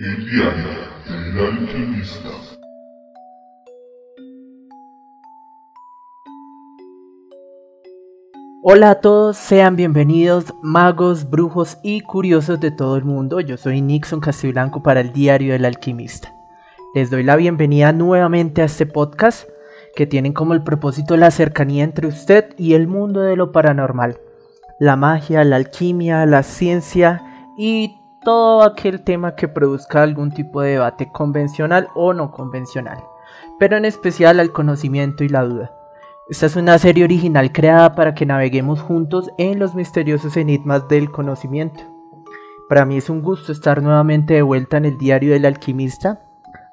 El diario del alquimista. Hola a todos, sean bienvenidos magos, brujos y curiosos de todo el mundo. Yo soy Nixon Castiblanco para el Diario del Alquimista. Les doy la bienvenida nuevamente a este podcast que tienen como el propósito la cercanía entre usted y el mundo de lo paranormal. La magia, la alquimia, la ciencia y todo aquel tema que produzca algún tipo de debate convencional o no convencional, pero en especial al conocimiento y la duda. Esta es una serie original creada para que naveguemos juntos en los misteriosos enigmas del conocimiento. Para mí es un gusto estar nuevamente de vuelta en el diario del alquimista.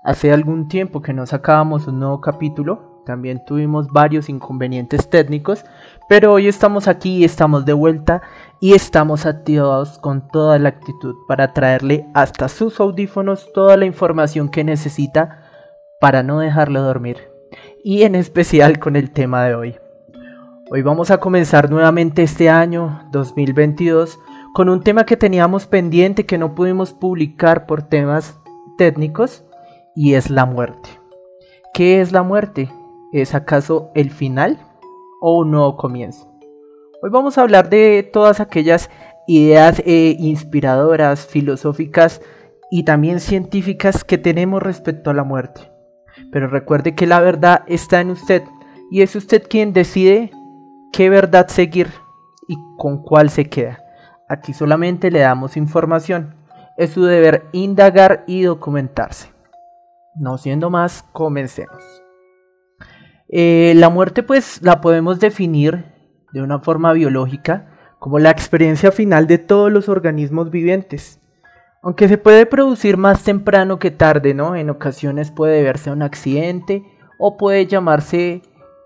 Hace algún tiempo que no sacábamos un nuevo capítulo, también tuvimos varios inconvenientes técnicos, pero hoy estamos aquí, estamos de vuelta y estamos activados con toda la actitud para traerle hasta sus audífonos toda la información que necesita para no dejarlo dormir. Y en especial con el tema de hoy. Hoy vamos a comenzar nuevamente este año 2022 con un tema que teníamos pendiente que no pudimos publicar por temas técnicos y es la muerte. ¿Qué es la muerte? ¿Es acaso el final o un nuevo comienzo? Hoy vamos a hablar de todas aquellas ideas eh, inspiradoras, filosóficas y también científicas que tenemos respecto a la muerte. Pero recuerde que la verdad está en usted y es usted quien decide qué verdad seguir y con cuál se queda. Aquí solamente le damos información. Es su deber indagar y documentarse. No siendo más, comencemos. Eh, la muerte pues la podemos definir de una forma biológica como la experiencia final de todos los organismos vivientes. Aunque se puede producir más temprano que tarde, ¿no? En ocasiones puede verse un accidente o puede llamarse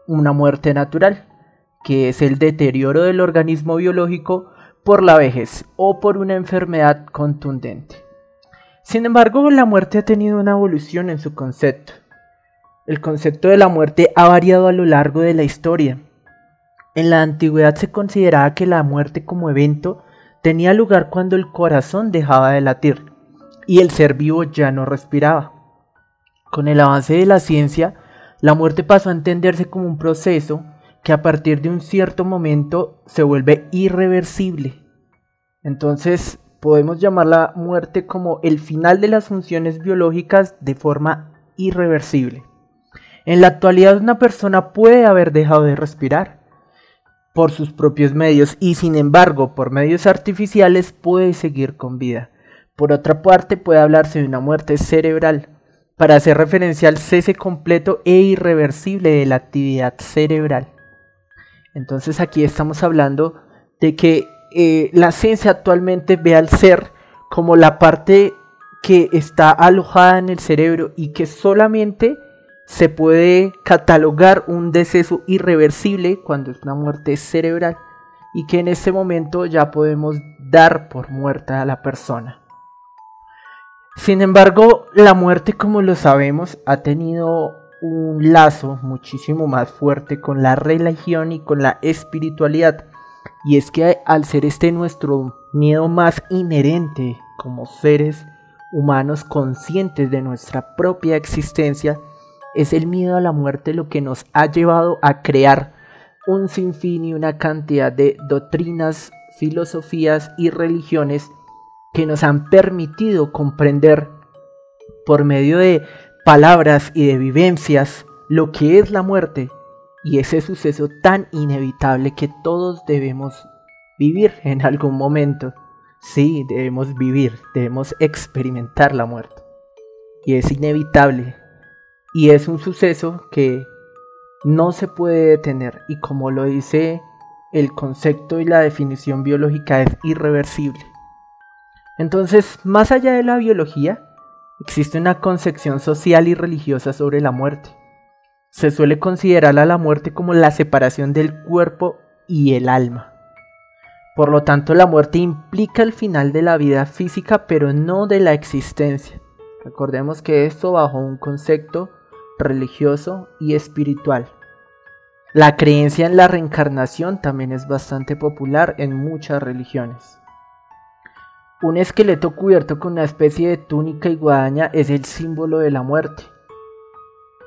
una muerte natural, que es el deterioro del organismo biológico por la vejez o por una enfermedad contundente. Sin embargo, la muerte ha tenido una evolución en su concepto. El concepto de la muerte ha variado a lo largo de la historia en la antigüedad se consideraba que la muerte como evento tenía lugar cuando el corazón dejaba de latir y el ser vivo ya no respiraba. Con el avance de la ciencia, la muerte pasó a entenderse como un proceso que a partir de un cierto momento se vuelve irreversible. Entonces podemos llamar la muerte como el final de las funciones biológicas de forma irreversible. En la actualidad una persona puede haber dejado de respirar, por sus propios medios y sin embargo por medios artificiales puede seguir con vida. Por otra parte puede hablarse de una muerte cerebral para hacer referencia al cese completo e irreversible de la actividad cerebral. Entonces aquí estamos hablando de que eh, la ciencia actualmente ve al ser como la parte que está alojada en el cerebro y que solamente se puede catalogar un deceso irreversible cuando es una muerte cerebral y que en este momento ya podemos dar por muerta a la persona. Sin embargo, la muerte, como lo sabemos, ha tenido un lazo muchísimo más fuerte con la religión y con la espiritualidad. Y es que al ser este nuestro miedo más inherente como seres humanos conscientes de nuestra propia existencia, es el miedo a la muerte lo que nos ha llevado a crear un sinfín y una cantidad de doctrinas, filosofías y religiones que nos han permitido comprender por medio de palabras y de vivencias lo que es la muerte y ese suceso tan inevitable que todos debemos vivir en algún momento. Sí, debemos vivir, debemos experimentar la muerte. Y es inevitable y es un suceso que no se puede detener y como lo dice el concepto y la definición biológica es irreversible. Entonces, más allá de la biología, existe una concepción social y religiosa sobre la muerte. Se suele considerar a la muerte como la separación del cuerpo y el alma. Por lo tanto, la muerte implica el final de la vida física, pero no de la existencia. Recordemos que esto bajo un concepto religioso y espiritual. La creencia en la reencarnación también es bastante popular en muchas religiones. Un esqueleto cubierto con una especie de túnica y guadaña es el símbolo de la muerte.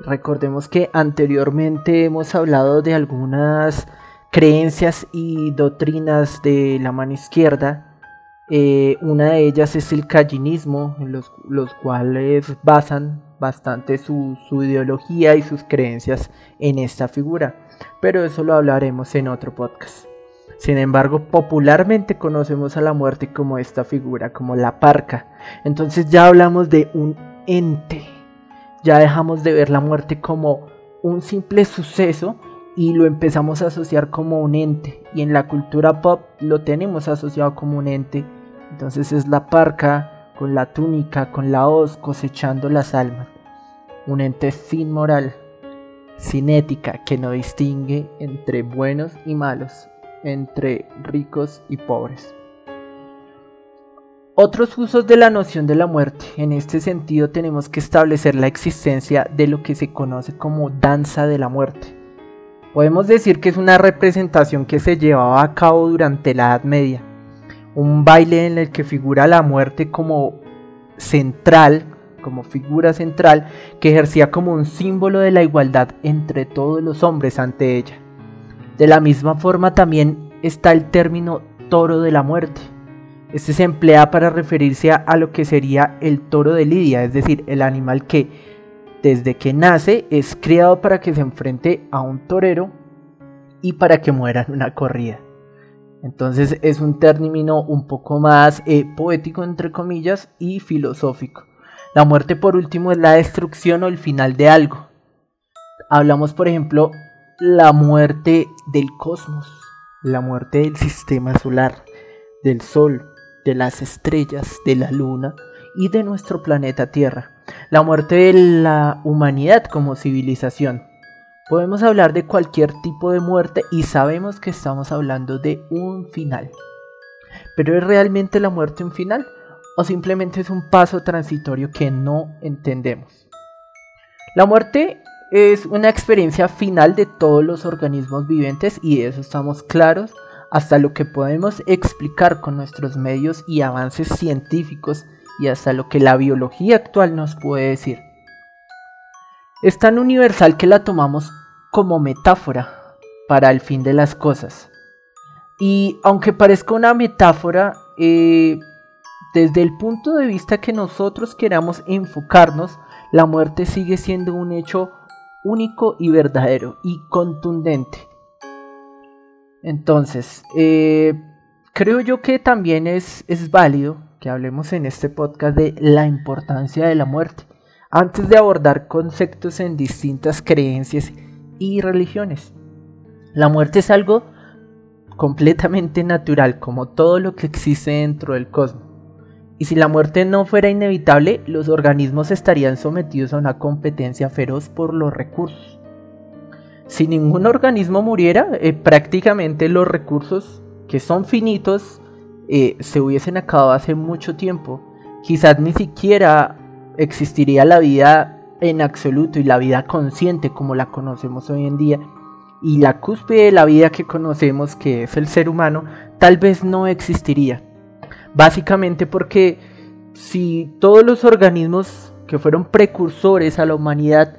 Recordemos que anteriormente hemos hablado de algunas creencias y doctrinas de la mano izquierda. Eh, una de ellas es el callinismo, los cuales basan bastante su, su ideología y sus creencias en esta figura. Pero eso lo hablaremos en otro podcast. Sin embargo, popularmente conocemos a la muerte como esta figura, como la parca. Entonces ya hablamos de un ente. Ya dejamos de ver la muerte como un simple suceso y lo empezamos a asociar como un ente. Y en la cultura pop lo tenemos asociado como un ente. Entonces es la parca con la túnica, con la hoz, cosechando las almas. Un ente sin moral, sin ética, que no distingue entre buenos y malos, entre ricos y pobres. Otros usos de la noción de la muerte. En este sentido tenemos que establecer la existencia de lo que se conoce como danza de la muerte. Podemos decir que es una representación que se llevaba a cabo durante la Edad Media, un baile en el que figura la muerte como central, como figura central, que ejercía como un símbolo de la igualdad entre todos los hombres ante ella. De la misma forma también está el término toro de la muerte. Este se emplea para referirse a, lo que sería el toro de Lidia, es decir, el animal que desde que nace es criado para que se enfrente a un torero y para que muera en una corrida. Entonces es un término un poco más eh, poético entre comillas y filosófico. La muerte por último es la destrucción o el final de algo. Hablamos por ejemplo la muerte del cosmos, la muerte del sistema solar, del Sol, de las estrellas, de la Luna y de nuestro planeta Tierra, la muerte de la humanidad como civilización. Podemos hablar de cualquier tipo de muerte y sabemos que estamos hablando de un final. ¿Pero es realmente la muerte un final? ¿O simplemente es un paso transitorio que no entendemos? La muerte es una experiencia final de todos los organismos vivientes y de eso estamos claros hasta lo que podemos explicar con nuestros medios y avances científicos y hasta lo que la biología actual nos puede decir. Es tan universal que la tomamos como metáfora para el fin de las cosas. Y aunque parezca una metáfora, eh, desde el punto de vista que nosotros queramos enfocarnos, la muerte sigue siendo un hecho único y verdadero y contundente. Entonces, eh, creo yo que también es, es válido que hablemos en este podcast de la importancia de la muerte, antes de abordar conceptos en distintas creencias y religiones. La muerte es algo completamente natural, como todo lo que existe dentro del cosmos. Y si la muerte no fuera inevitable, los organismos estarían sometidos a una competencia feroz por los recursos. Si ningún organismo muriera, eh, prácticamente los recursos que son finitos eh, se hubiesen acabado hace mucho tiempo. Quizás ni siquiera existiría la vida en absoluto y la vida consciente como la conocemos hoy en día. Y la cúspide de la vida que conocemos, que es el ser humano, tal vez no existiría. Básicamente porque si todos los organismos que fueron precursores a la humanidad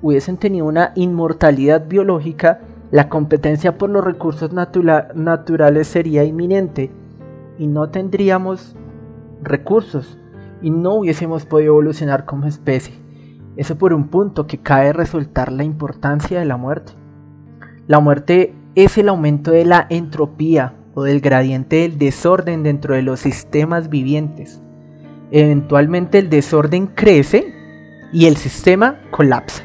hubiesen tenido una inmortalidad biológica, la competencia por los recursos naturales sería inminente y no tendríamos recursos y no hubiésemos podido evolucionar como especie. Eso por un punto que cabe resultar la importancia de la muerte. La muerte es el aumento de la entropía o del gradiente del desorden dentro de los sistemas vivientes. Eventualmente el desorden crece y el sistema colapsa.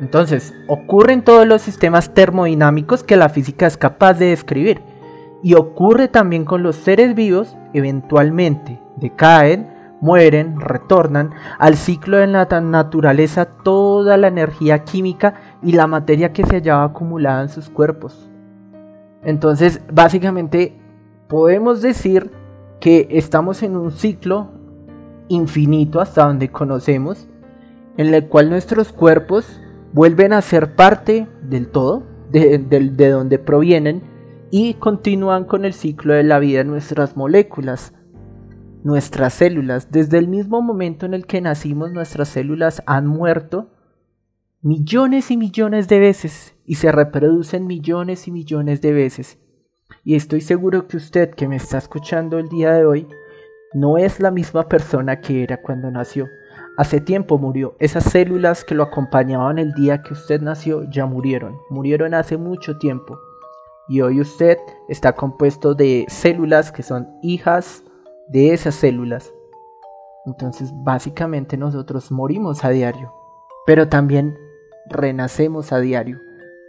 Entonces, ocurre en todos los sistemas termodinámicos que la física es capaz de describir. Y ocurre también con los seres vivos, eventualmente decaen, mueren, retornan al ciclo de la naturaleza toda la energía química y la materia que se hallaba acumulada en sus cuerpos. Entonces, básicamente, podemos decir que estamos en un ciclo infinito hasta donde conocemos, en el cual nuestros cuerpos vuelven a ser parte del todo, de, donde provienen, y continúan con el ciclo de la vida en nuestras moléculas, nuestras células. Desde el mismo momento en el que nacimos, nuestras células han muerto millones y millones de veces y se reproducen millones y millones de veces. Y estoy seguro que usted que me está escuchando el día de hoy no es la misma persona que era cuando nació. Hace tiempo murió. Esas células que lo acompañaban el día que usted nació ya murieron. Murieron hace mucho tiempo. Y hoy usted está compuesto de células que son hijas de esas células. Entonces básicamente nosotros morimos a diario, pero también renacemos a diario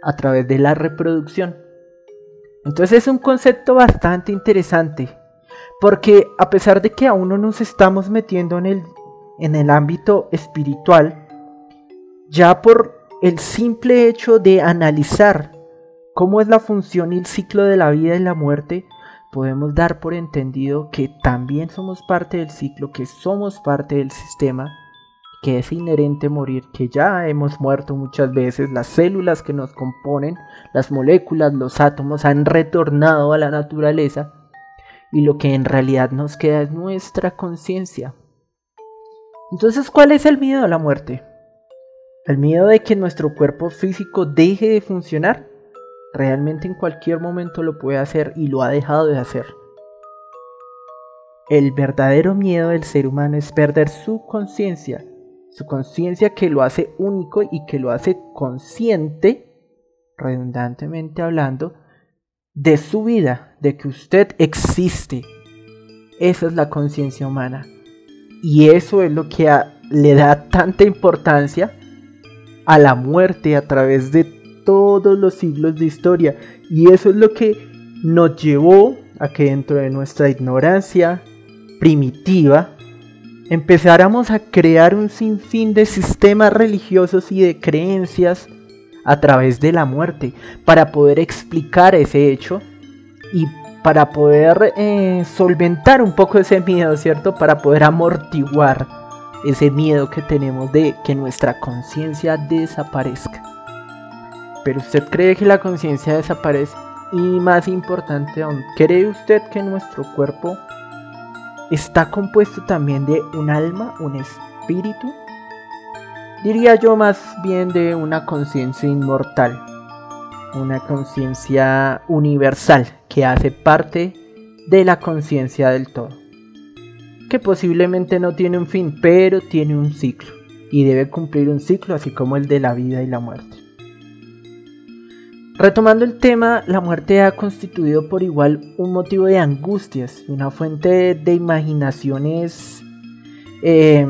a través de la reproducción. Entonces es un concepto bastante interesante, porque a pesar de que aún no nos estamos metiendo en el, en el ámbito espiritual, ya por el simple hecho de analizar cómo es la función y el ciclo de la vida y la muerte, podemos dar por entendido que también somos parte del ciclo, que somos parte del sistema, que es inherente morir, que ya hemos muerto muchas veces, las células que nos componen, las moléculas, los átomos han retornado a la naturaleza y lo que en realidad nos queda es nuestra conciencia. Entonces, ¿cuál es el miedo a la muerte? ¿El miedo de que nuestro cuerpo físico deje de funcionar? realmente en cualquier momento lo puede hacer y lo ha dejado de hacer. El verdadero miedo del ser humano es perder su conciencia, su conciencia que lo hace único y que lo hace consciente, redundantemente hablando, de su vida, de que usted existe. Esa es la conciencia humana. Y eso es lo que le da tanta importancia a la muerte a través de todos los siglos de historia. Y eso es lo que nos llevó a que dentro de nuestra ignorancia primitiva empezáramos a crear un sinfín de sistemas religiosos y de creencias a través de la muerte para poder explicar ese hecho y para poder eh, solventar un poco ese miedo, ¿cierto? Para poder amortiguar ese miedo que tenemos de que nuestra conciencia desaparezca. Pero usted cree que la conciencia desaparece y más importante aún, ¿cree usted que nuestro cuerpo está compuesto también de un alma, un espíritu? Diría yo más bien de una conciencia inmortal, una conciencia universal que hace parte de la conciencia del todo, que posiblemente no tiene un fin, pero tiene un ciclo y debe cumplir un ciclo así como el de la vida y la muerte. Retomando el tema, la muerte ha constituido por igual un motivo de angustias y una fuente de, imaginaciones. Eh,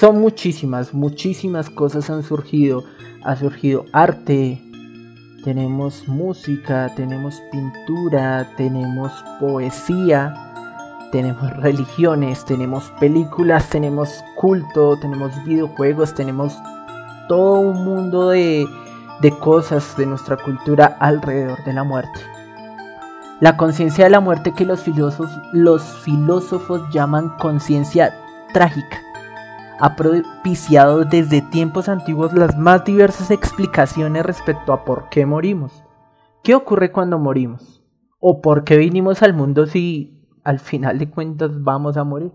son muchísimas, muchísimas cosas han surgido. Ha surgido arte, tenemos música, tenemos pintura, tenemos poesía, tenemos religiones, tenemos películas, tenemos culto, tenemos videojuegos, tenemos todo un mundo de de cosas de nuestra cultura alrededor de la muerte. La conciencia de la muerte que los filósofos, los filósofos llaman conciencia trágica ha propiciado desde tiempos antiguos las más diversas explicaciones respecto a por qué morimos. ¿Qué ocurre cuando morimos? ¿O por qué vinimos al mundo si al final de cuentas vamos a morir?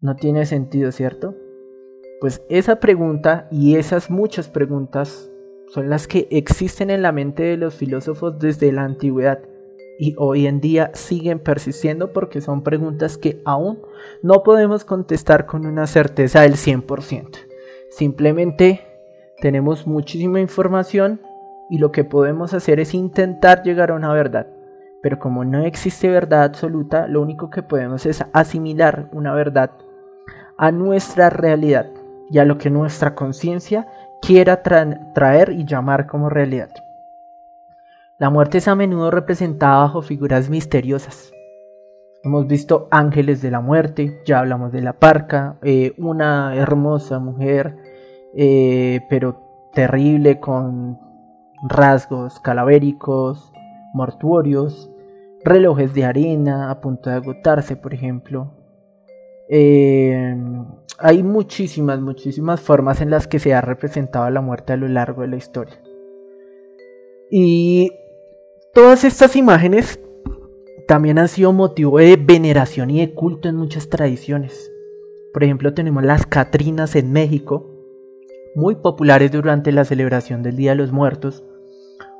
No tiene sentido, ¿cierto? Pues esa pregunta y esas muchas preguntas son las que existen en la mente de los filósofos desde la antigüedad y hoy en día siguen persistiendo porque son preguntas que aún no podemos contestar con una certeza del 100%. Simplemente tenemos muchísima información y lo que podemos hacer es intentar llegar a una verdad. Pero como no existe verdad absoluta, lo único que podemos es asimilar una verdad a nuestra realidad y a lo que nuestra conciencia quiera traer y llamar como realidad. La muerte es a menudo representada bajo figuras misteriosas. Hemos visto ángeles de la muerte, ya hablamos de la parca, eh, una hermosa mujer, eh, pero terrible con rasgos calavéricos, mortuorios, relojes de arena a punto de agotarse, por ejemplo, eh, hay muchísimas, muchísimas formas en las que se ha representado la muerte a lo largo de la historia. Y todas estas imágenes también han sido motivo de veneración y de culto en muchas tradiciones. Por ejemplo, tenemos las Catrinas en México, muy populares durante la celebración del Día de los Muertos,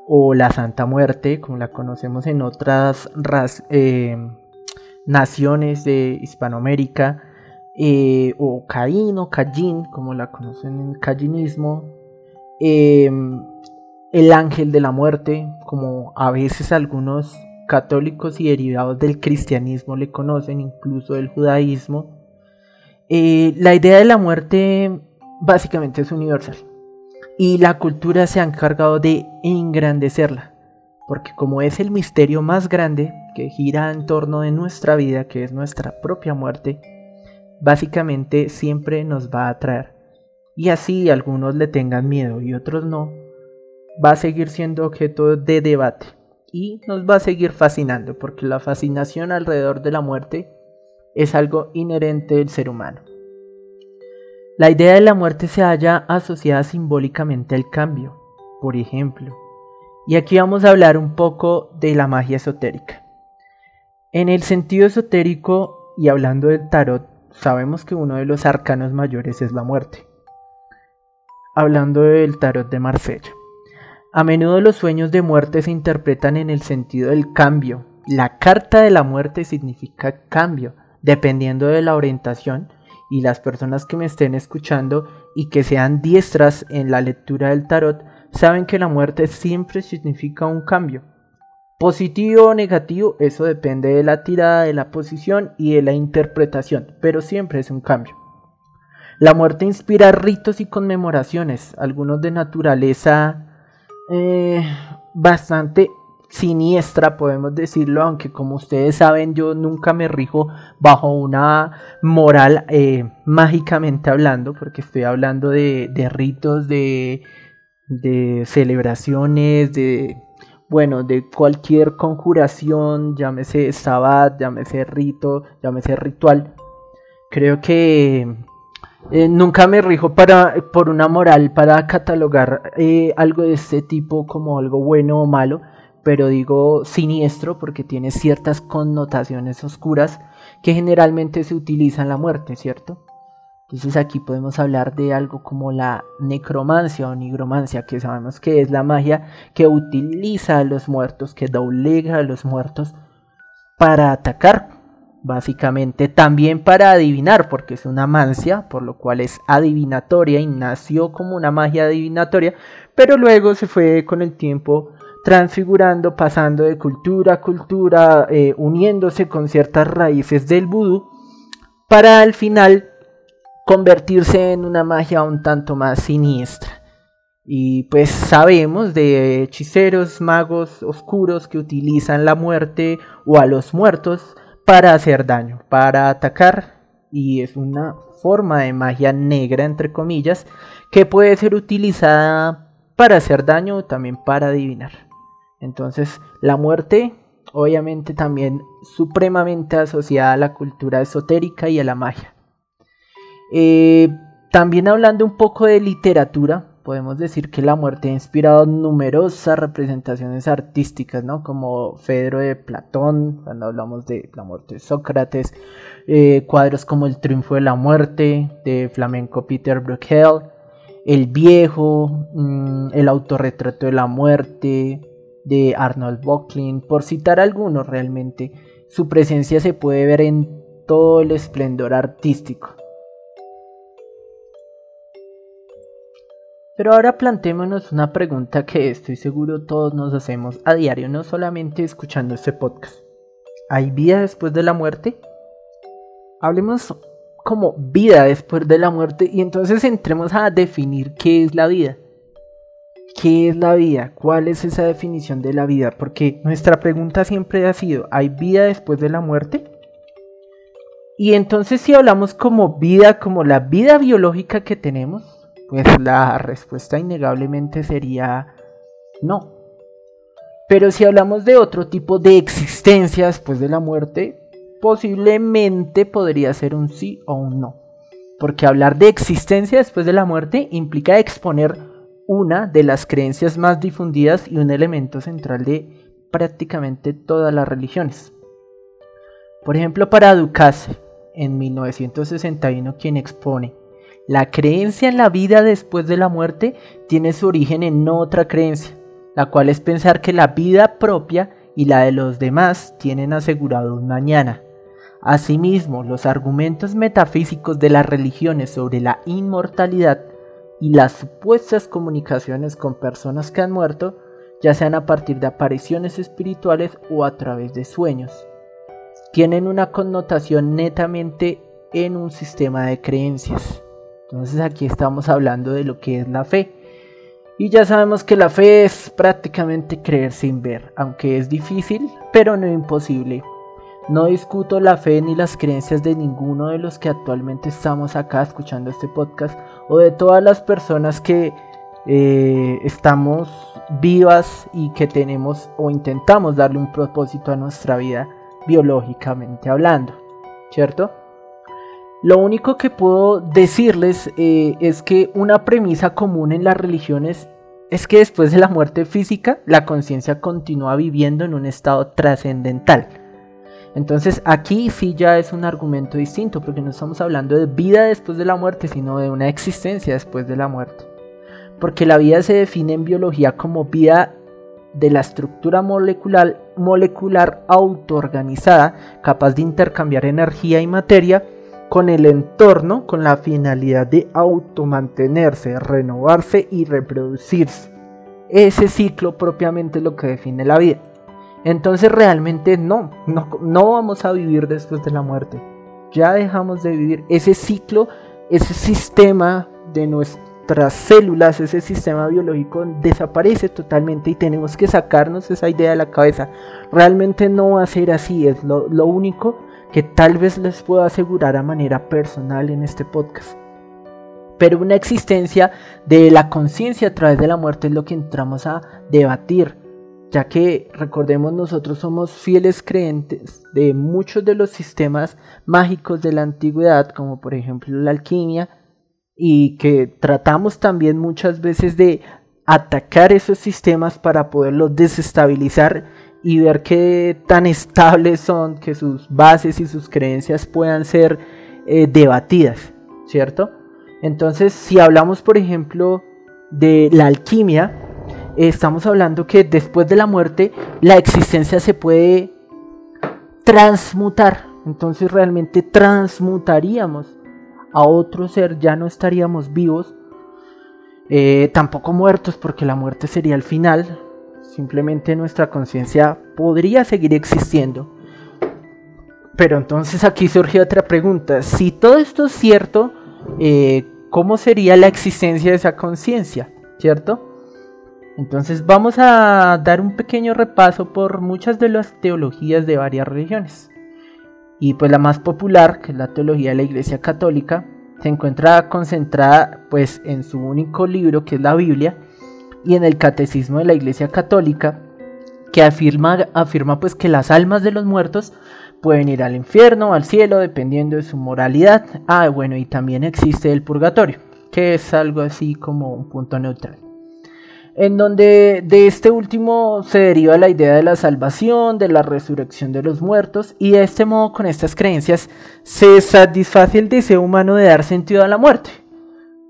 o la Santa Muerte, como la conocemos en otras eh, naciones de Hispanoamérica, eh, o Caín o como la conocen en cayinismo, em, el ángel de la muerte, como a veces algunos católicos y derivados del cristianismo le conocen, incluso del judaísmo. Eh, la idea de la muerte básicamente es universal y la cultura se ha encargado de engrandecerla, porque como es el misterio más grande que gira en torno de nuestra vida, que es nuestra propia muerte, básicamente siempre nos va a atraer. Y así algunos le tengan miedo y otros no, va a seguir siendo objeto de debate y nos va a seguir fascinando, porque la fascinación alrededor de la muerte es algo inherente del ser humano. La idea de la muerte se halla asociada simbólicamente al cambio, por ejemplo, y aquí vamos a hablar un poco de la magia esotérica. En el sentido esotérico y hablando del tarot, sabemos que uno de los arcanos mayores es la muerte. Hablando del tarot de Marsella. A menudo los sueños de muerte se interpretan en el sentido del cambio. La carta de la muerte significa cambio, dependiendo de la orientación y las personas que me estén escuchando y que sean diestras en la lectura del tarot saben que la muerte siempre significa un cambio. Positivo o negativo, eso depende de la tirada, de la posición y de la interpretación, pero siempre es un cambio. La muerte inspira ritos y conmemoraciones, algunos de naturaleza eh, bastante siniestra, podemos decirlo, aunque como ustedes saben yo nunca me rijo bajo una moral eh, mágicamente hablando, porque estoy hablando de, ritos, de celebraciones, de bueno, de cualquier conjuración, llámese sabbat, llámese rito, llámese ritual. Creo que eh, nunca me rijo para, por una moral para catalogar eh, algo de este tipo como algo bueno o malo, pero digo siniestro porque tiene ciertas connotaciones oscuras que generalmente se utilizan en la muerte, ¿cierto? Entonces aquí podemos hablar de algo como la necromancia o nigromancia, que sabemos que es la magia que utiliza a los muertos, que doblega a los muertos para atacar, básicamente también para adivinar, porque es una mancia, por lo cual es adivinatoria y nació como una magia adivinatoria, pero luego se fue con el tiempo transfigurando, pasando de cultura a cultura, eh, uniéndose con ciertas raíces del vudú, para al final convertirse en una magia un tanto más siniestra. Y pues sabemos de hechiceros, magos oscuros que utilizan la muerte o a los muertos para hacer daño, para atacar. Y es una forma de magia negra, entre comillas, que puede ser utilizada para hacer daño o también para adivinar. Entonces, la muerte, obviamente también supremamente asociada a la cultura esotérica y a la magia. Eh, también hablando un poco de literatura, podemos decir que la muerte ha inspirado numerosas representaciones artísticas, ¿no? Como Fedro de Platón, cuando hablamos de la muerte de Sócrates, eh, cuadros como El triunfo de la muerte, de flamenco Peter Bruegel, El viejo, mm, El autorretrato de la muerte, de Arnold Böcklin, por citar algunos realmente. Su presencia se puede ver en todo el esplendor artístico. Pero ahora plantémonos una pregunta que estoy seguro todos nos hacemos a diario, no solamente escuchando este podcast. ¿Hay vida después de la muerte? Hablemos como vida después de la muerte y entonces entremos a definir qué es la vida. ¿Qué es la vida? ¿Cuál es esa definición de la vida? Porque nuestra pregunta siempre ha sido, ¿hay vida después de la muerte? Y entonces si hablamos como vida, como la vida biológica que tenemos, pues la respuesta innegablemente sería no. Pero si hablamos de otro tipo de existencia después de la muerte, posiblemente podría ser un sí o un no. Porque hablar de existencia después de la muerte implica exponer una de las creencias más difundidas y un elemento central de prácticamente todas las religiones. Por ejemplo, para Ducasse, en 1961, quien expone, la creencia en la vida después de la muerte tiene su origen en otra creencia, la cual es pensar que la vida propia y la de los demás tienen asegurado un mañana. Asimismo, los argumentos metafísicos de las religiones sobre la inmortalidad y las supuestas comunicaciones con personas que han muerto, ya sean a partir de apariciones espirituales o a través de sueños, tienen una connotación netamente en un sistema de creencias. Entonces aquí estamos hablando de lo que es la fe. Y ya sabemos que la fe es prácticamente creer sin ver, aunque es difícil, pero no imposible. No discuto la fe ni las creencias de ninguno de los que actualmente estamos acá escuchando este podcast o de todas las personas que eh, estamos vivas y que tenemos o intentamos darle un propósito a nuestra vida biológicamente hablando, ¿cierto? Lo único que puedo decirles eh, es que una premisa común en las religiones es que después de la muerte física, la conciencia continúa viviendo en un estado trascendental. Entonces aquí sí ya es un argumento distinto, porque no estamos hablando de vida después de la muerte, sino de una existencia después de la muerte. Porque la vida se define en biología como vida de la estructura molecular, molecular autoorganizada, capaz de intercambiar energía y materia con el entorno con la finalidad de automantenerse, renovarse y reproducirse. Ese ciclo propiamente lo que define la vida. Entonces realmente no, no, no vamos a vivir después de la muerte. Ya dejamos de vivir ese ciclo, ese sistema de nuestras células, ese sistema biológico desaparece totalmente y tenemos que sacarnos esa idea de la cabeza. Realmente no va a ser así, es lo, lo único que tal vez les puedo asegurar a manera personal en este podcast. Pero una existencia de la conciencia a través de la muerte es lo que entramos a debatir, ya que recordemos nosotros somos fieles creyentes de muchos de los sistemas mágicos de la antigüedad, como por ejemplo la alquimia, y que tratamos también muchas veces de atacar esos sistemas para poderlos desestabilizar y ver qué tan estables son, que sus bases y sus creencias puedan ser eh, debatidas, ¿cierto? Entonces, si hablamos, por ejemplo, de la alquimia, estamos hablando que después de la muerte la existencia se puede transmutar. Entonces realmente transmutaríamos a otro ser, ya no estaríamos vivos, eh, tampoco muertos porque la muerte sería el final, Simplemente nuestra conciencia podría seguir existiendo. Pero entonces aquí surge otra pregunta. Si todo esto es cierto, eh, ¿cómo sería la existencia de esa conciencia? ¿Cierto? Entonces vamos a dar un pequeño repaso por muchas de las teologías de varias religiones. Y pues la más popular, que es la teología de la Iglesia Católica, se encuentra concentrada pues en su único libro que es la Biblia y en el Catecismo de la Iglesia Católica, que afirma, afirma pues que las almas de los muertos pueden ir al infierno o al cielo dependiendo de su moralidad. Ah, bueno, y también existe el purgatorio, que es algo así como un punto neutral. En donde de este último se deriva la idea de la salvación, de la resurrección de los muertos, y de este modo con estas creencias se satisface el deseo humano de dar sentido a la muerte.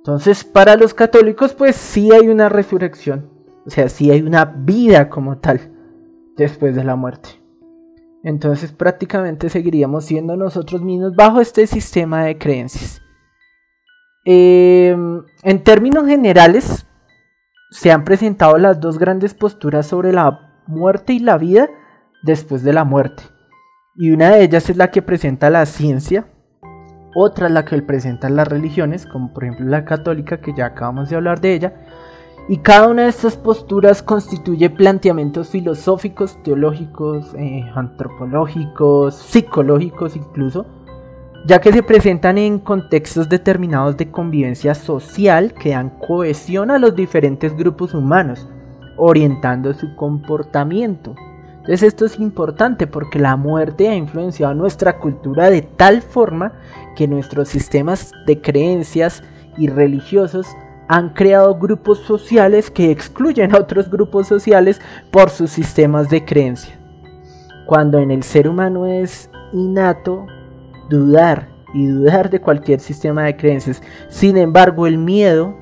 Entonces, para los católicos, pues sí hay una resurrección. O sea, sí hay una vida como tal después de la muerte. Entonces, prácticamente seguiríamos siendo nosotros mismos bajo este sistema de creencias. Em, en términos generales, se han presentado las dos grandes posturas sobre la muerte y la vida después de la muerte. Y una de ellas es la que presenta la ciencia, otra la que presentan las religiones, como por ejemplo la católica, que ya acabamos de hablar de ella. Y cada una de estas posturas constituye planteamientos filosóficos, teológicos, eh, antropológicos, psicológicos incluso, ya que se presentan en contextos determinados de convivencia social que dan cohesión a los diferentes grupos humanos, orientando su comportamiento. Entonces esto es importante porque la muerte ha influenciado nuestra cultura de tal forma que nuestros sistemas de creencias y religiosos han creado grupos sociales que excluyen a otros grupos sociales por sus sistemas de creencia. Cuando en el ser humano es innato dudar y dudar de cualquier sistema de creencias. Sin embargo, el miedo,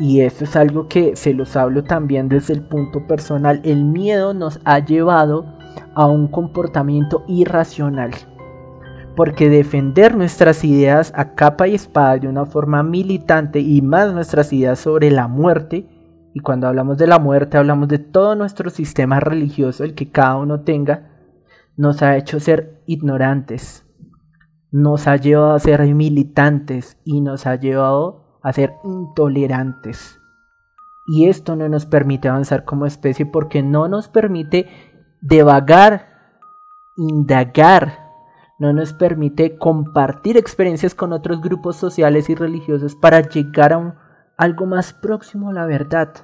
y esto es algo que se los hablo también desde el punto personal, el miedo nos ha llevado a un comportamiento irracional. Porque defender nuestras ideas a capa y espada de una forma militante y más nuestras ideas sobre la muerte, y cuando hablamos de la muerte hablamos de todo nuestro sistema religioso, el que cada uno tenga, nos ha hecho ser ignorantes, nos ha llevado a ser militantes y nos ha llevado a ser intolerantes. Y esto no nos permite avanzar como especie porque no nos permite devagar, indagar, no nos permite compartir experiencias con otros grupos sociales y religiosos para llegar a algo más próximo a la verdad.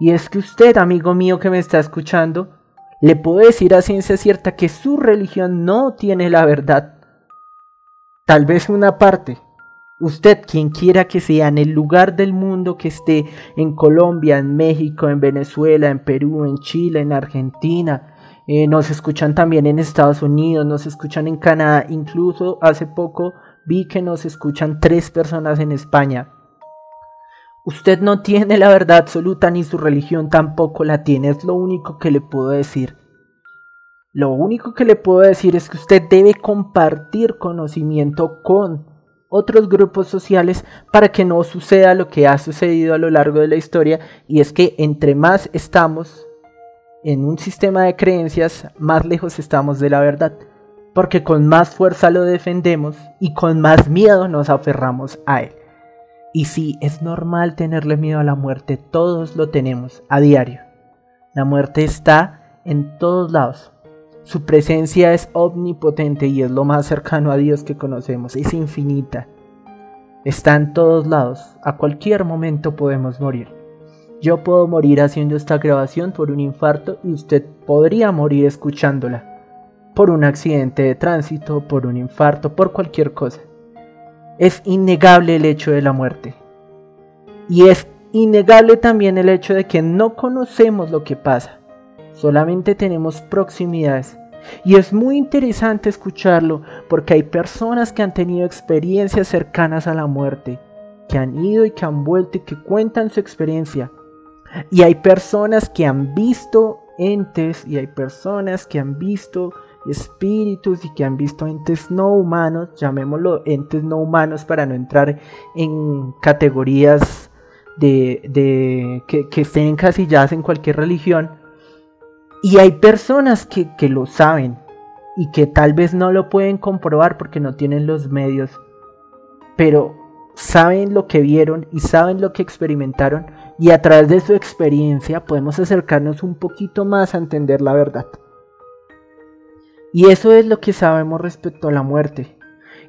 Y es que usted, amigo mío que me está escuchando, le puede decir a ciencia cierta que su religión no tiene la verdad. Tal vez una parte. Usted, quien quiera que sea, en el lugar del mundo que esté, en Colombia, en México, en Venezuela, en Perú, en Chile, en Argentina, eh, nos escuchan también en Estados Unidos, nos escuchan en Canadá, incluso hace poco vi que nos escuchan tres personas en España. Usted no tiene la verdad absoluta ni su religión tampoco la tiene, es lo único que le puedo decir. Lo único que le puedo decir es que usted debe compartir conocimiento con otros grupos sociales para que no suceda lo que ha sucedido a lo largo de la historia y es que entre más estamos en un sistema de creencias, más lejos estamos de la verdad, porque con más fuerza lo defendemos y con más miedo nos aferramos a él. Y sí, es normal tenerle miedo a la muerte, todos lo tenemos a diario. La muerte está en todos lados. Su presencia es omnipotente y es lo más cercano a Dios que conocemos, es infinita. Está en todos lados, a cualquier momento podemos morir. Yo puedo morir haciendo esta grabación por un infarto y usted podría morir escuchándola. Por un accidente de tránsito, por un infarto, por cualquier cosa. Es innegable el hecho de la muerte. Y es innegable también el hecho de que no conocemos lo que pasa. Solamente tenemos proximidades. Y es muy interesante escucharlo porque hay personas que han tenido experiencias cercanas a la muerte, que han ido y que han vuelto y que cuentan su experiencia. Y hay personas que han visto entes y hay personas que han visto espíritus y que han visto entes no humanos, llamémoslo entes no humanos para no entrar en categorías de, que, que, estén encasilladas en cualquier religión. Y hay personas que, que lo saben y que tal vez no lo pueden comprobar porque no tienen los medios, pero saben lo que vieron y saben lo que experimentaron y a través de su experiencia podemos acercarnos un poquito más a entender la verdad. Y eso es lo que sabemos respecto a la muerte.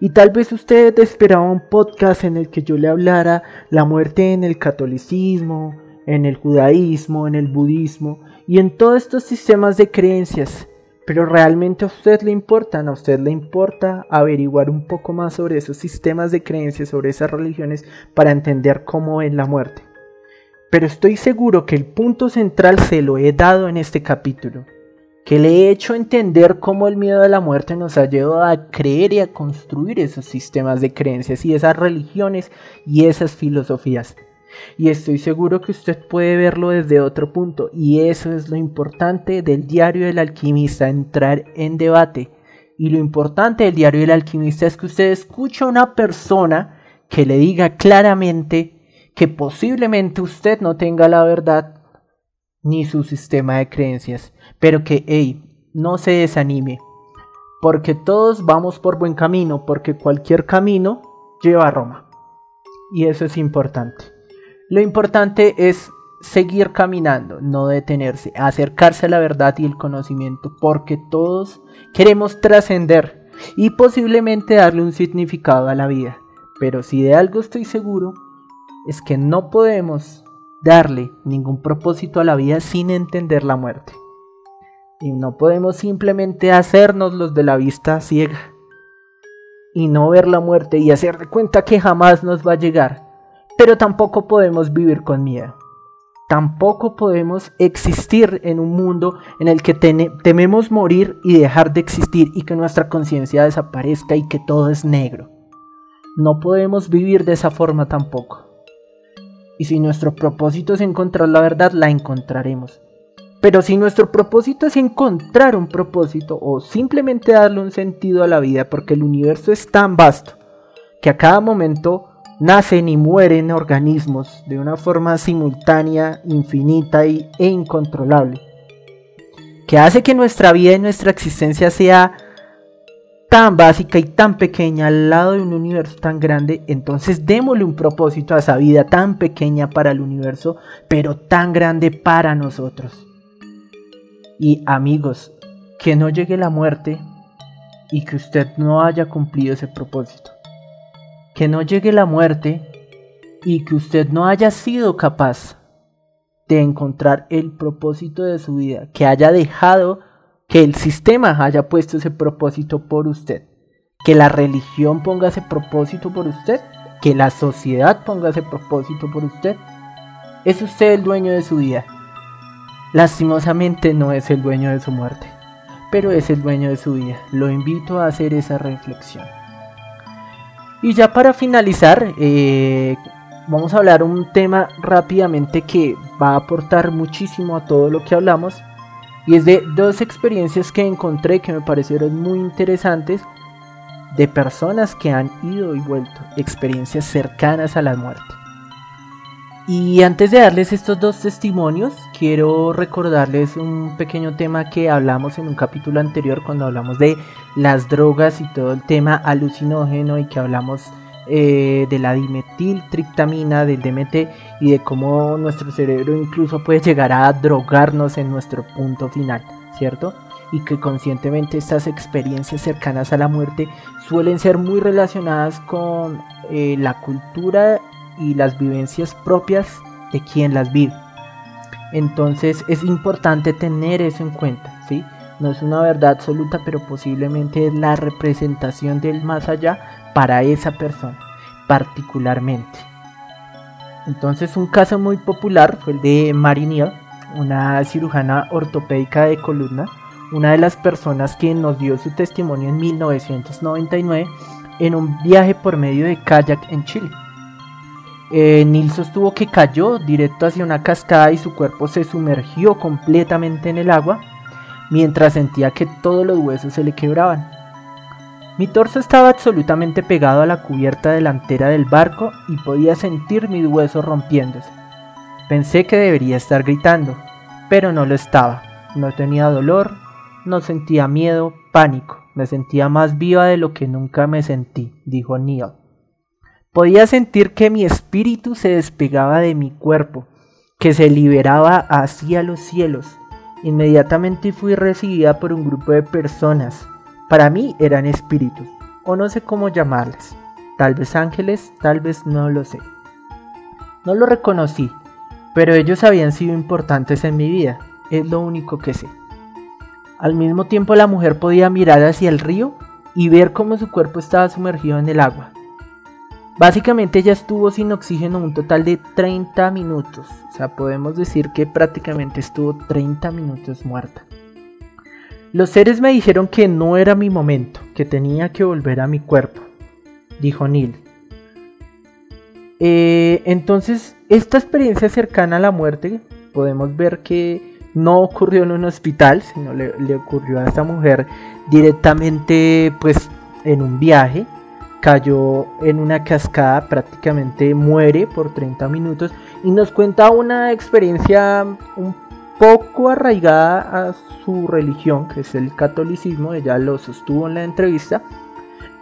Y tal vez usted esperaba un podcast en el que yo le hablara la muerte en el catolicismo, en el judaísmo, en el budismo y en todos estos sistemas de creencias. Pero realmente a usted le importan, a usted le importa averiguar un poco más sobre esos sistemas de creencias, sobre esas religiones, para entender cómo es la muerte. Pero estoy seguro que el punto central se lo he dado en este capítulo que le he hecho entender cómo el miedo a la muerte nos ha llevado a creer y a construir esos sistemas de creencias y esas religiones y esas filosofías. Y estoy seguro que usted puede verlo desde otro punto y eso es lo importante del diario del alquimista, entrar en debate. Y lo importante del diario del alquimista es que usted escucha a una persona que le diga claramente que posiblemente usted no tenga la verdad ni su sistema de creencias, pero que, hey, no se desanime, porque todos vamos por buen camino, porque cualquier camino lleva a Roma. Y eso es importante. Lo importante es seguir caminando, no detenerse, acercarse a la verdad y el conocimiento, porque todos queremos trascender y posiblemente darle un significado a la vida. Pero si de algo estoy seguro, es que no podemos darle ningún propósito a la vida sin entender la muerte. Y no podemos simplemente hacernos los de la vista ciega y no ver la muerte y hacer de cuenta que jamás nos va a llegar. Pero tampoco podemos vivir con miedo. Tampoco podemos existir en un mundo en el que tememos morir y dejar de existir y que nuestra conciencia desaparezca y que todo es negro. No podemos vivir de esa forma tampoco. Y si nuestro propósito es encontrar la verdad, la encontraremos. Pero si nuestro propósito es encontrar un propósito o simplemente darle un sentido a la vida, porque el universo es tan vasto que a cada momento nacen y mueren organismos de una forma simultánea, infinita e incontrolable, que hace que nuestra vida y nuestra existencia sea tan básica y tan pequeña al lado de un universo tan grande, entonces démosle un propósito a esa vida tan pequeña para el universo, pero tan grande para nosotros. Y amigos, que no llegue la muerte y que usted no haya cumplido ese propósito que no llegue la muerte y que usted no haya sido capaz de encontrar el propósito de su vida, que haya dejado que el sistema haya puesto ese propósito por usted, que la religión ponga ese propósito por usted, que la sociedad ponga ese propósito por usted. Es usted el dueño de su vida. Lastimosamente no es el dueño de su muerte, pero es el dueño de su vida. Lo invito a hacer esa reflexión. Y ya para finalizar, eh, vamos a hablar un tema rápidamente que va a aportar muchísimo a todo lo que hablamos. Y es de dos experiencias que encontré que me parecieron muy interesantes de personas que han ido y vuelto, experiencias cercanas a la muerte. Y antes de darles estos dos testimonios, quiero recordarles un pequeño tema que hablamos en un capítulo anterior cuando hablamos de las drogas y todo el tema alucinógeno y que hablamos eh, de la dimetiltriptamina, del DMT y de cómo nuestro cerebro incluso puede llegar a drogarnos en nuestro punto final, ¿cierto? Y que conscientemente estas experiencias cercanas a la muerte suelen ser muy relacionadas con eh, la cultura y las vivencias propias de quien las vive. Entonces es importante tener eso en cuenta, ¿sí? No es una verdad absoluta, pero posiblemente es la representación del más allá para esa persona, particularmente. Entonces un caso muy popular fue el de Marie una cirujana ortopédica de columna, una de las personas que nos dio su testimonio en 1999 en un viaje por medio de kayak en Chile. Eh, sostuvo que cayó directo hacia una cascada y su cuerpo se sumergió completamente en el agua mientras sentía que todos los huesos se le quebraban. Mi torso estaba absolutamente pegado a la cubierta delantera del barco y podía sentir mis huesos rompiéndose. Pensé que debería estar gritando, pero no lo estaba. No tenía dolor, no sentía miedo, pánico. Me sentía más viva de lo que nunca me sentí, dijo Neil. Podía sentir que mi espíritu se despegaba de mi cuerpo, que se liberaba hacia los cielos. Inmediatamente fui recibida por un grupo de personas. Para mí eran espíritus, o no sé cómo llamarles. Tal vez ángeles, tal vez no lo sé. No lo reconocí, pero ellos habían sido importantes en mi vida, es lo único que sé. Al mismo tiempo la mujer podía mirar hacia el río y ver cómo su cuerpo estaba sumergido en el agua. Básicamente ella estuvo sin oxígeno un total de 30 minutos. O sea, podemos decir que prácticamente estuvo 30 minutos muerta. Los seres me dijeron que no era mi momento, que tenía que volver a mi cuerpo, dijo Neil. Eh, entonces, esta experiencia cercana a la muerte, podemos ver que no ocurrió en un hospital, sino le, le ocurrió a esta mujer directamente pues en un viaje cayó en una cascada, prácticamente muere por 30 minutos y nos cuenta una experiencia un poco arraigada a su religión, que es el catolicismo, ella lo sostuvo en la entrevista,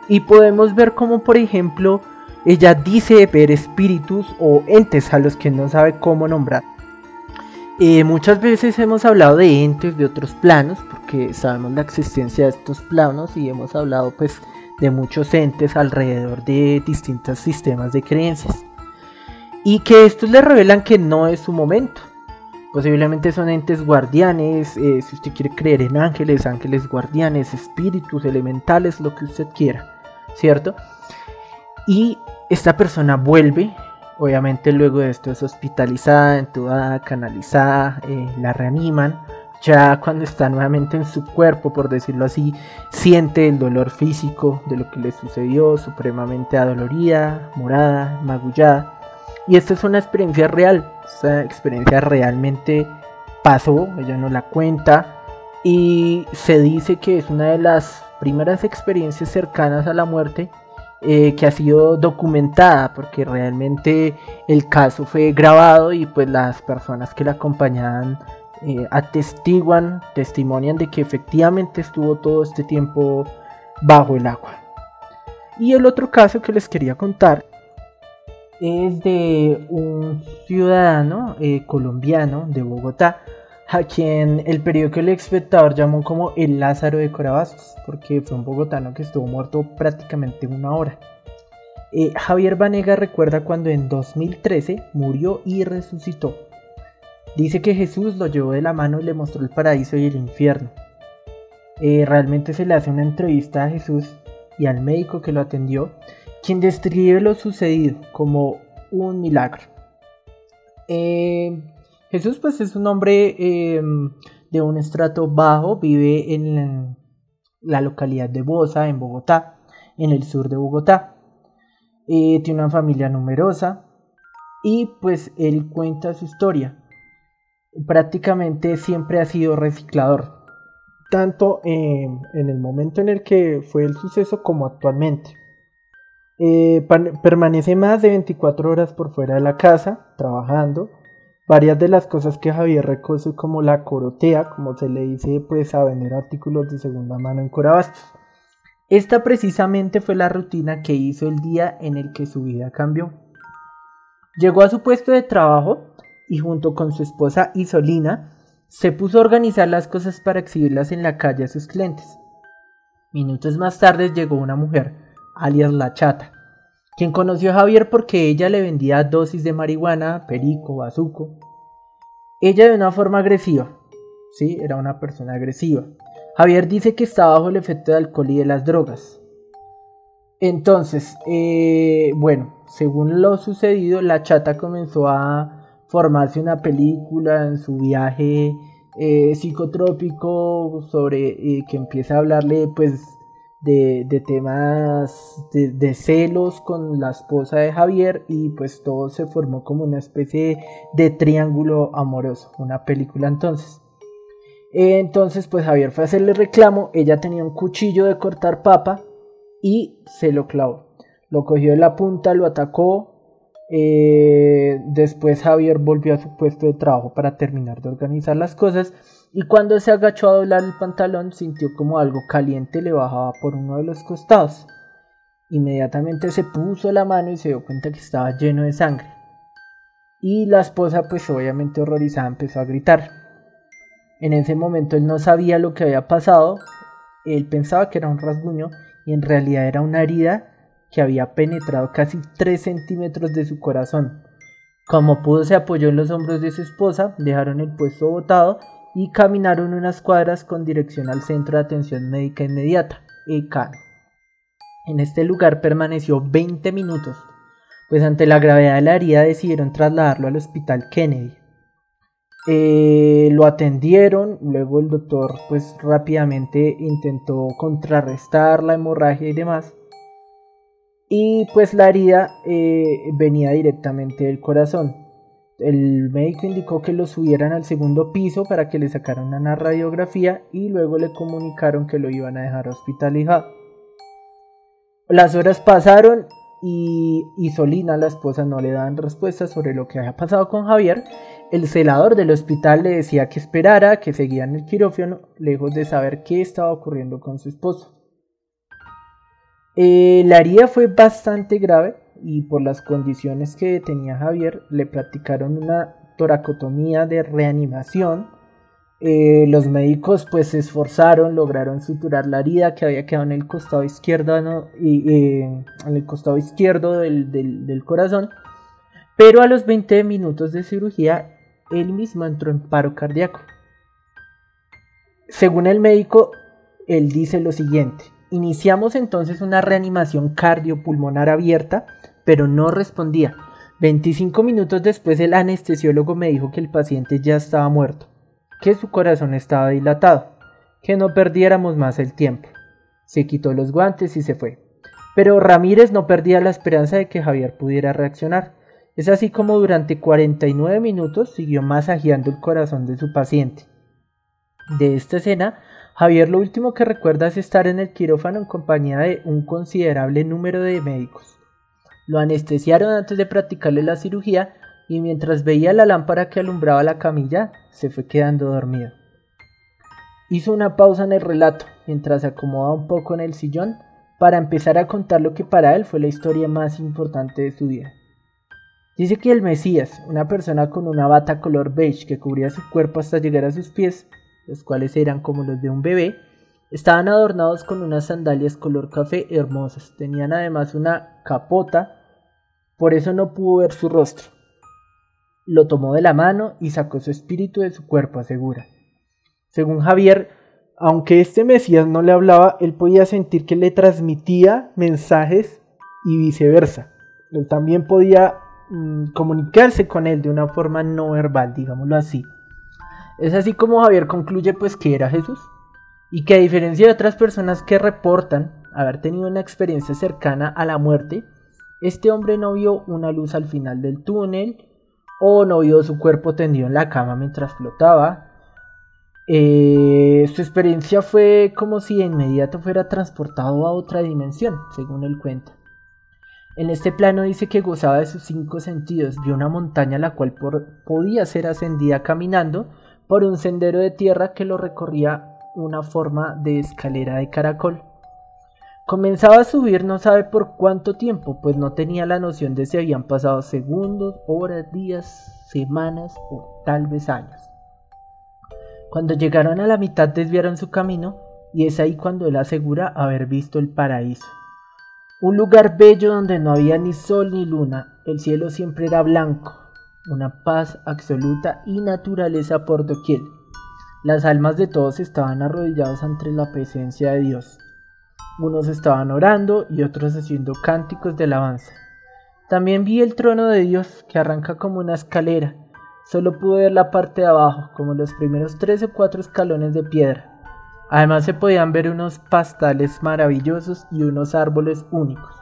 y podemos ver como por ejemplo ella dice ver espíritus o entes a los que no sabe cómo nombrar. Eh, muchas veces hemos hablado de entes de otros planos, porque sabemos la existencia de estos planos y hemos hablado pues de muchos entes alrededor de distintos sistemas de creencias. Y que estos le revelan que no es su momento. Posiblemente son entes guardianes, eh, si usted quiere creer en ángeles, ángeles guardianes, espíritus elementales, lo que usted quiera, ¿cierto? Y esta persona vuelve Obviamente luego de esto es hospitalizada, entubada, canalizada, eh, la reaniman. Ya cuando está nuevamente en su cuerpo, por decirlo así, siente el dolor físico de lo que le sucedió, supremamente adolorida, morada, magullada. Y esta es una experiencia real, esta experiencia realmente pasó, ella no la cuenta. Y se dice que es una de las primeras experiencias cercanas a la muerte eh, que ha sido documentada porque realmente el caso fue grabado y pues las personas que la acompañaban eh, atestiguan, testimonian de que efectivamente estuvo todo este tiempo bajo el agua. Y el otro caso que les quería contar es de un ciudadano eh, colombiano de Bogotá a quien el periódico El Espectador llamó como el Lázaro de Corabastos, porque fue un bogotano que estuvo muerto prácticamente una hora. Eh, Javier Vanega recuerda cuando en 2013 murió y resucitó. Dice que Jesús lo llevó de la mano y le mostró el paraíso y el infierno. Eh, realmente se le hace una entrevista a Jesús y al médico que lo atendió, quien describe lo sucedido como un milagro. Eh, Jesús pues es un hombre em, de un estrato bajo, vive en la localidad de Bosa, en Bogotá, en el sur de Bogotá. Eh, tiene una familia numerosa y pues él cuenta su historia. Prácticamente siempre ha sido reciclador, tanto en el momento en el que fue el suceso como actualmente. Eh, permanece más de 24 horas por fuera de la casa, trabajando, Varias de las cosas que Javier recoge como la corotea, como se le dice pues a vender artículos de segunda mano en Corabastos. Esta precisamente fue la rutina que hizo el día en el que su vida cambió. Llegó a su puesto de trabajo y junto con su esposa Isolina se puso a organizar las cosas para exhibirlas en la calle a sus clientes. Minutos más tarde llegó una mujer, alias La Chata, quien conoció a Javier porque ella le vendía dosis de marihuana, perico, bazuco. Ella de una forma agresiva, sí, era una persona agresiva. Javier dice que estaba bajo el efecto de alcohol y de las drogas. Entonces, eh, bueno, según lo sucedido, la chata comenzó a formarse una película en su viaje eh, psicotrópico sobre eh, que empieza a hablarle pues de, temas de, celos con la esposa de Javier y pues todo se formó como una especie de triángulo amoroso, una película entonces. Entonces pues Javier fue a hacerle reclamo, ella tenía un cuchillo de cortar papa y se lo clavó. Lo cogió de la punta, lo atacó. Eh, después Javier volvió a su puesto de trabajo para terminar de organizar las cosas y cuando se agachó a doblar el pantalón sintió como algo caliente le bajaba por uno de los costados. Inmediatamente se puso la mano y se dio cuenta que estaba lleno de sangre. Y la esposa pues obviamente horrorizada empezó a gritar. En ese momento él no sabía lo que había pasado, él pensaba que era un rasguño y en realidad era una herida que había penetrado casi 3 centímetros de su corazón. Como pudo se apoyó en los hombros de su esposa, dejaron el puesto botado y caminaron unas cuadras con dirección al Centro de Atención Médica Inmediata, ECAN. En este lugar permaneció 20 minutos, pues ante la gravedad de la herida decidieron trasladarlo al Hospital Kennedy. Eh, lo atendieron, luego el doctor pues rápidamente intentó contrarrestar la hemorragia y demás. Y pues la herida eh, venía directamente del corazón. El médico indicó que lo subieran al segundo piso para que le sacaran una radiografía y luego le comunicaron que lo iban a dejar hospitalizado. Las horas pasaron y Isolina, la esposa, no le daban respuesta sobre lo que había pasado con Javier. El celador del hospital le decía que esperara, que seguía en el quirófano, lejos de saber qué estaba ocurriendo con su esposo. Eh, la herida fue bastante grave, y por las condiciones que tenía Javier le practicaron una toracotomía de reanimación. Eh, los médicos pues se esforzaron, lograron suturar la herida que había quedado en el costado izquierdo, eh, en el costado izquierdo del, del corazón. Pero a los 20 minutos de cirugía, él mismo entró en paro cardíaco. Según el médico, él dice lo siguiente. Iniciamos entonces una reanimación cardiopulmonar abierta pero no respondía. 25 minutos después el anestesiólogo me dijo que el paciente ya estaba muerto, que su corazón estaba dilatado, que no perdiéramos más el tiempo. Se quitó los guantes y se fue. Pero Ramírez no perdía la esperanza de que Javier pudiera reaccionar. Es así como durante 49 minutos siguió masajeando el corazón de su paciente. De esta escena, Javier lo último que recuerda es estar en el quirófano en compañía de un considerable número de médicos. Lo anestesiaron antes de practicarle la cirugía y mientras veía la lámpara que alumbraba la camilla, se fue quedando dormido. Hizo una pausa en el relato mientras se acomodaba un poco en el sillón para empezar a contar lo que para él fue la historia más importante de su vida. Dice que el Mesías, una persona con una bata color beige que cubría su cuerpo hasta llegar a sus pies, los cuales eran como los de un bebé, estaban adornados con unas sandalias color café hermosas. Tenían además una capota, por eso no pudo ver su rostro. Lo tomó de la mano y sacó su espíritu de su cuerpo, asegura. Según Javier, aunque este Mesías no le hablaba, él podía sentir que le transmitía mensajes y viceversa. Él también podía mm, comunicarse con él de una forma no verbal, digámoslo así. Es así como Javier concluye pues que era Jesús y que a diferencia de otras personas que reportan haber tenido una experiencia cercana a la muerte, este hombre no vio una luz al final del túnel o no vio su cuerpo tendido en la cama mientras flotaba. Eh, su experiencia fue como si de inmediato fuera transportado a otra dimensión, según él cuenta. En este plano dice que gozaba de sus cinco sentidos, vio una montaña la cual podía ser ascendida caminando por un sendero de tierra que lo recorría una forma de escalera de caracol. Comenzaba a subir no sabe por cuánto tiempo, pues no tenía la noción de si habían pasado segundos, horas, días, semanas o tal vez años. Cuando llegaron a la mitad desviaron su camino y es ahí cuando él asegura haber visto el paraíso. Un lugar bello donde no había ni sol ni luna, el cielo siempre era blanco, una paz absoluta y naturaleza por doquier. Las almas de todos estaban arrodillados ante la presencia de Dios. Unos estaban orando y otros haciendo cánticos de alabanza. También vi el trono de Dios que arranca como una escalera. Solo pude ver la parte de abajo, como los primeros tres o cuatro escalones de piedra. Además se podían ver unos pastales maravillosos y unos árboles únicos.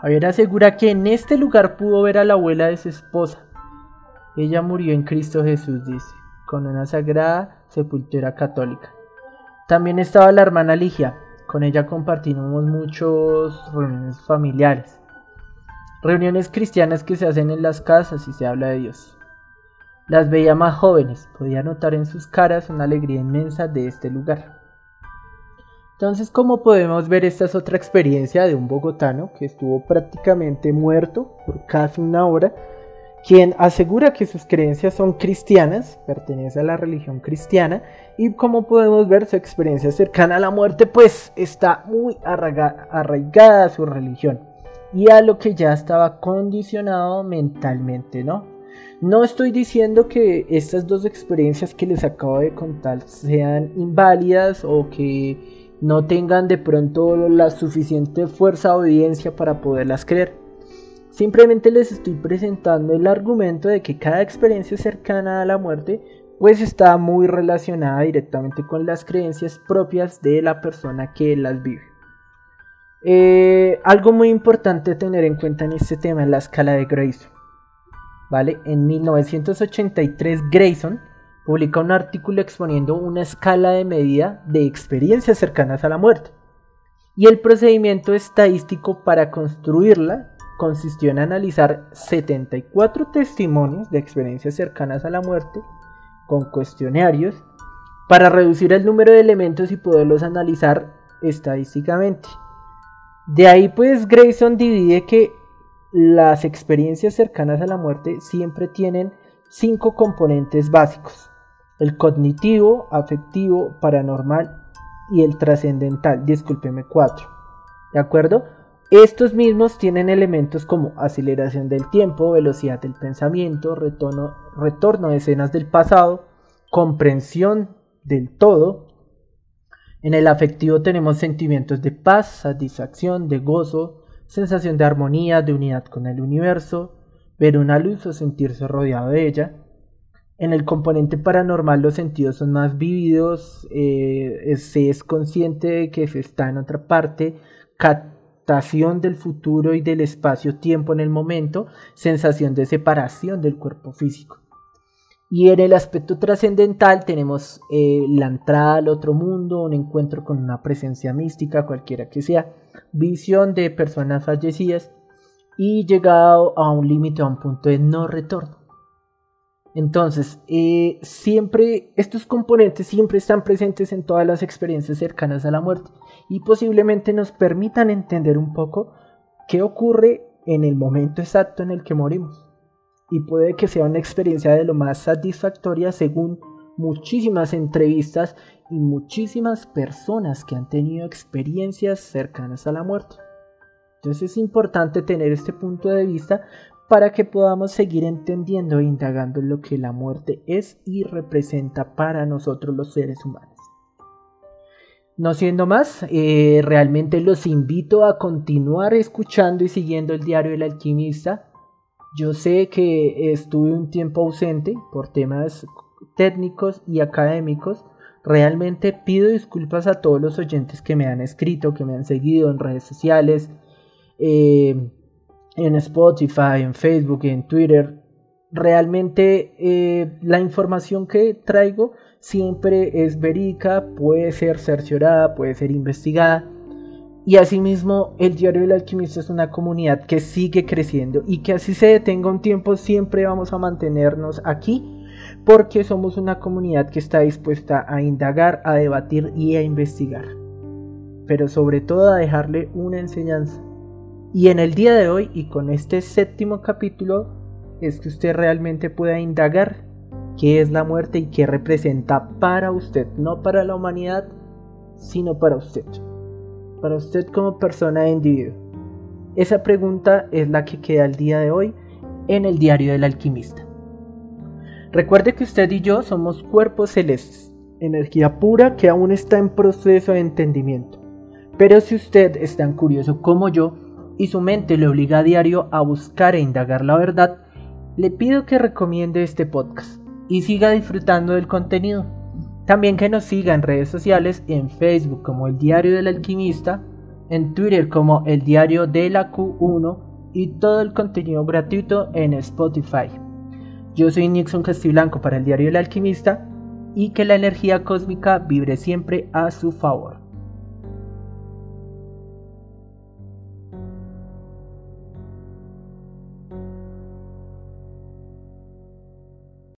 Javier asegura que en este lugar pudo ver a la abuela de su esposa, ella murió en Cristo Jesús, dice, con una sagrada sepultura católica. También estaba la hermana Ligia, con ella compartimos muchos reuniones familiares. Reuniones cristianas que se hacen en las casas y se habla de Dios. Las veía más jóvenes, podía notar en sus caras una alegría inmensa de este lugar. Entonces, como podemos ver, esta es otra experiencia de un bogotano que estuvo prácticamente muerto por casi una hora quien asegura que sus creencias son cristianas, pertenece a la religión cristiana, y como podemos ver su experiencia cercana a la muerte, pues está muy arraigada a su religión y a lo que ya estaba condicionado mentalmente, ¿no? No estoy diciendo que estas dos experiencias que les acabo de contar sean inválidas o que no tengan de pronto la suficiente fuerza o evidencia para poderlas creer. Simplemente les estoy presentando el argumento de que cada experiencia cercana a la muerte pues está muy relacionada directamente con las creencias propias de la persona que las vive. Eh, algo muy importante tener en cuenta en este tema es la escala de Grayson. ¿Vale? En 1983 Grayson publica un artículo exponiendo una escala de medida de experiencias cercanas a la muerte y el procedimiento estadístico para construirla consistió en analizar 74 testimonios de experiencias cercanas a la muerte con cuestionarios para reducir el número de elementos y poderlos analizar estadísticamente. De ahí pues Grayson divide que las experiencias cercanas a la muerte siempre tienen cinco componentes básicos. El cognitivo, afectivo, paranormal y el trascendental. Discúlpeme, cuatro. ¿De acuerdo? Estos mismos tienen elementos como aceleración del tiempo, velocidad del pensamiento, retorno, retorno de escenas del pasado, comprensión del todo. En el afectivo tenemos sentimientos de paz, satisfacción, de gozo, sensación de armonía, de unidad con el universo, ver una luz o sentirse rodeado de ella. En el componente paranormal los sentidos son más vívidos, eh, se es consciente de que se está en otra parte, del futuro y del espacio-tiempo en el momento, sensación de separación del cuerpo físico. Y en el aspecto trascendental tenemos eh, la entrada al otro mundo, un encuentro con una presencia mística, cualquiera que sea, visión de personas fallecidas y llegado a un límite, a un punto de no retorno. Entonces, eh, siempre estos componentes siempre están presentes en todas las experiencias cercanas a la muerte y posiblemente nos permitan entender un poco qué ocurre en el momento exacto en el que morimos y puede que sea una experiencia de lo más satisfactoria según muchísimas entrevistas y muchísimas personas que han tenido experiencias cercanas a la muerte. Entonces es importante tener este punto de vista para que podamos seguir entendiendo e indagando lo que la muerte es y representa para nosotros los seres humanos. No siendo más, eh, realmente los invito a continuar escuchando y siguiendo el diario del alquimista yo sé que estuve un tiempo ausente por temas técnicos y académicos. Realmente pido disculpas a todos los oyentes que me han escrito, que me han seguido en redes sociales, eh, en Spotify, en Facebook, en Twitter. Realmente eh, la información que traigo siempre es verídica, puede ser cerciorada, puede ser investigada y asimismo, el Diario del Alquimista es una comunidad que sigue creciendo y que así se detenga un tiempo, siempre vamos a mantenernos aquí porque somos una comunidad que está dispuesta a indagar, a debatir y a investigar. Pero sobre todo a dejarle una enseñanza. Y en el día de hoy y con este séptimo capítulo es que usted realmente pueda indagar qué es la muerte y qué representa para usted, no para la humanidad, sino para usted para usted como persona e individuo? Esa pregunta es la que queda el día de hoy en el diario del alquimista. Recuerde que usted y yo somos cuerpos celestes, energía pura que aún está en proceso de entendimiento. Pero si usted es tan curioso como yo y su mente le obliga a diario a buscar e indagar la verdad, le pido que recomiende este podcast y siga disfrutando del contenido. También que nos siga en redes sociales, en Facebook como el Diario del Alquimista, en Twitter como el Diario de la Q1 y todo el contenido gratuito en Spotify. Yo soy Nixon Castiblanco para el Diario del Alquimista y que la energía cósmica vibre siempre a su favor.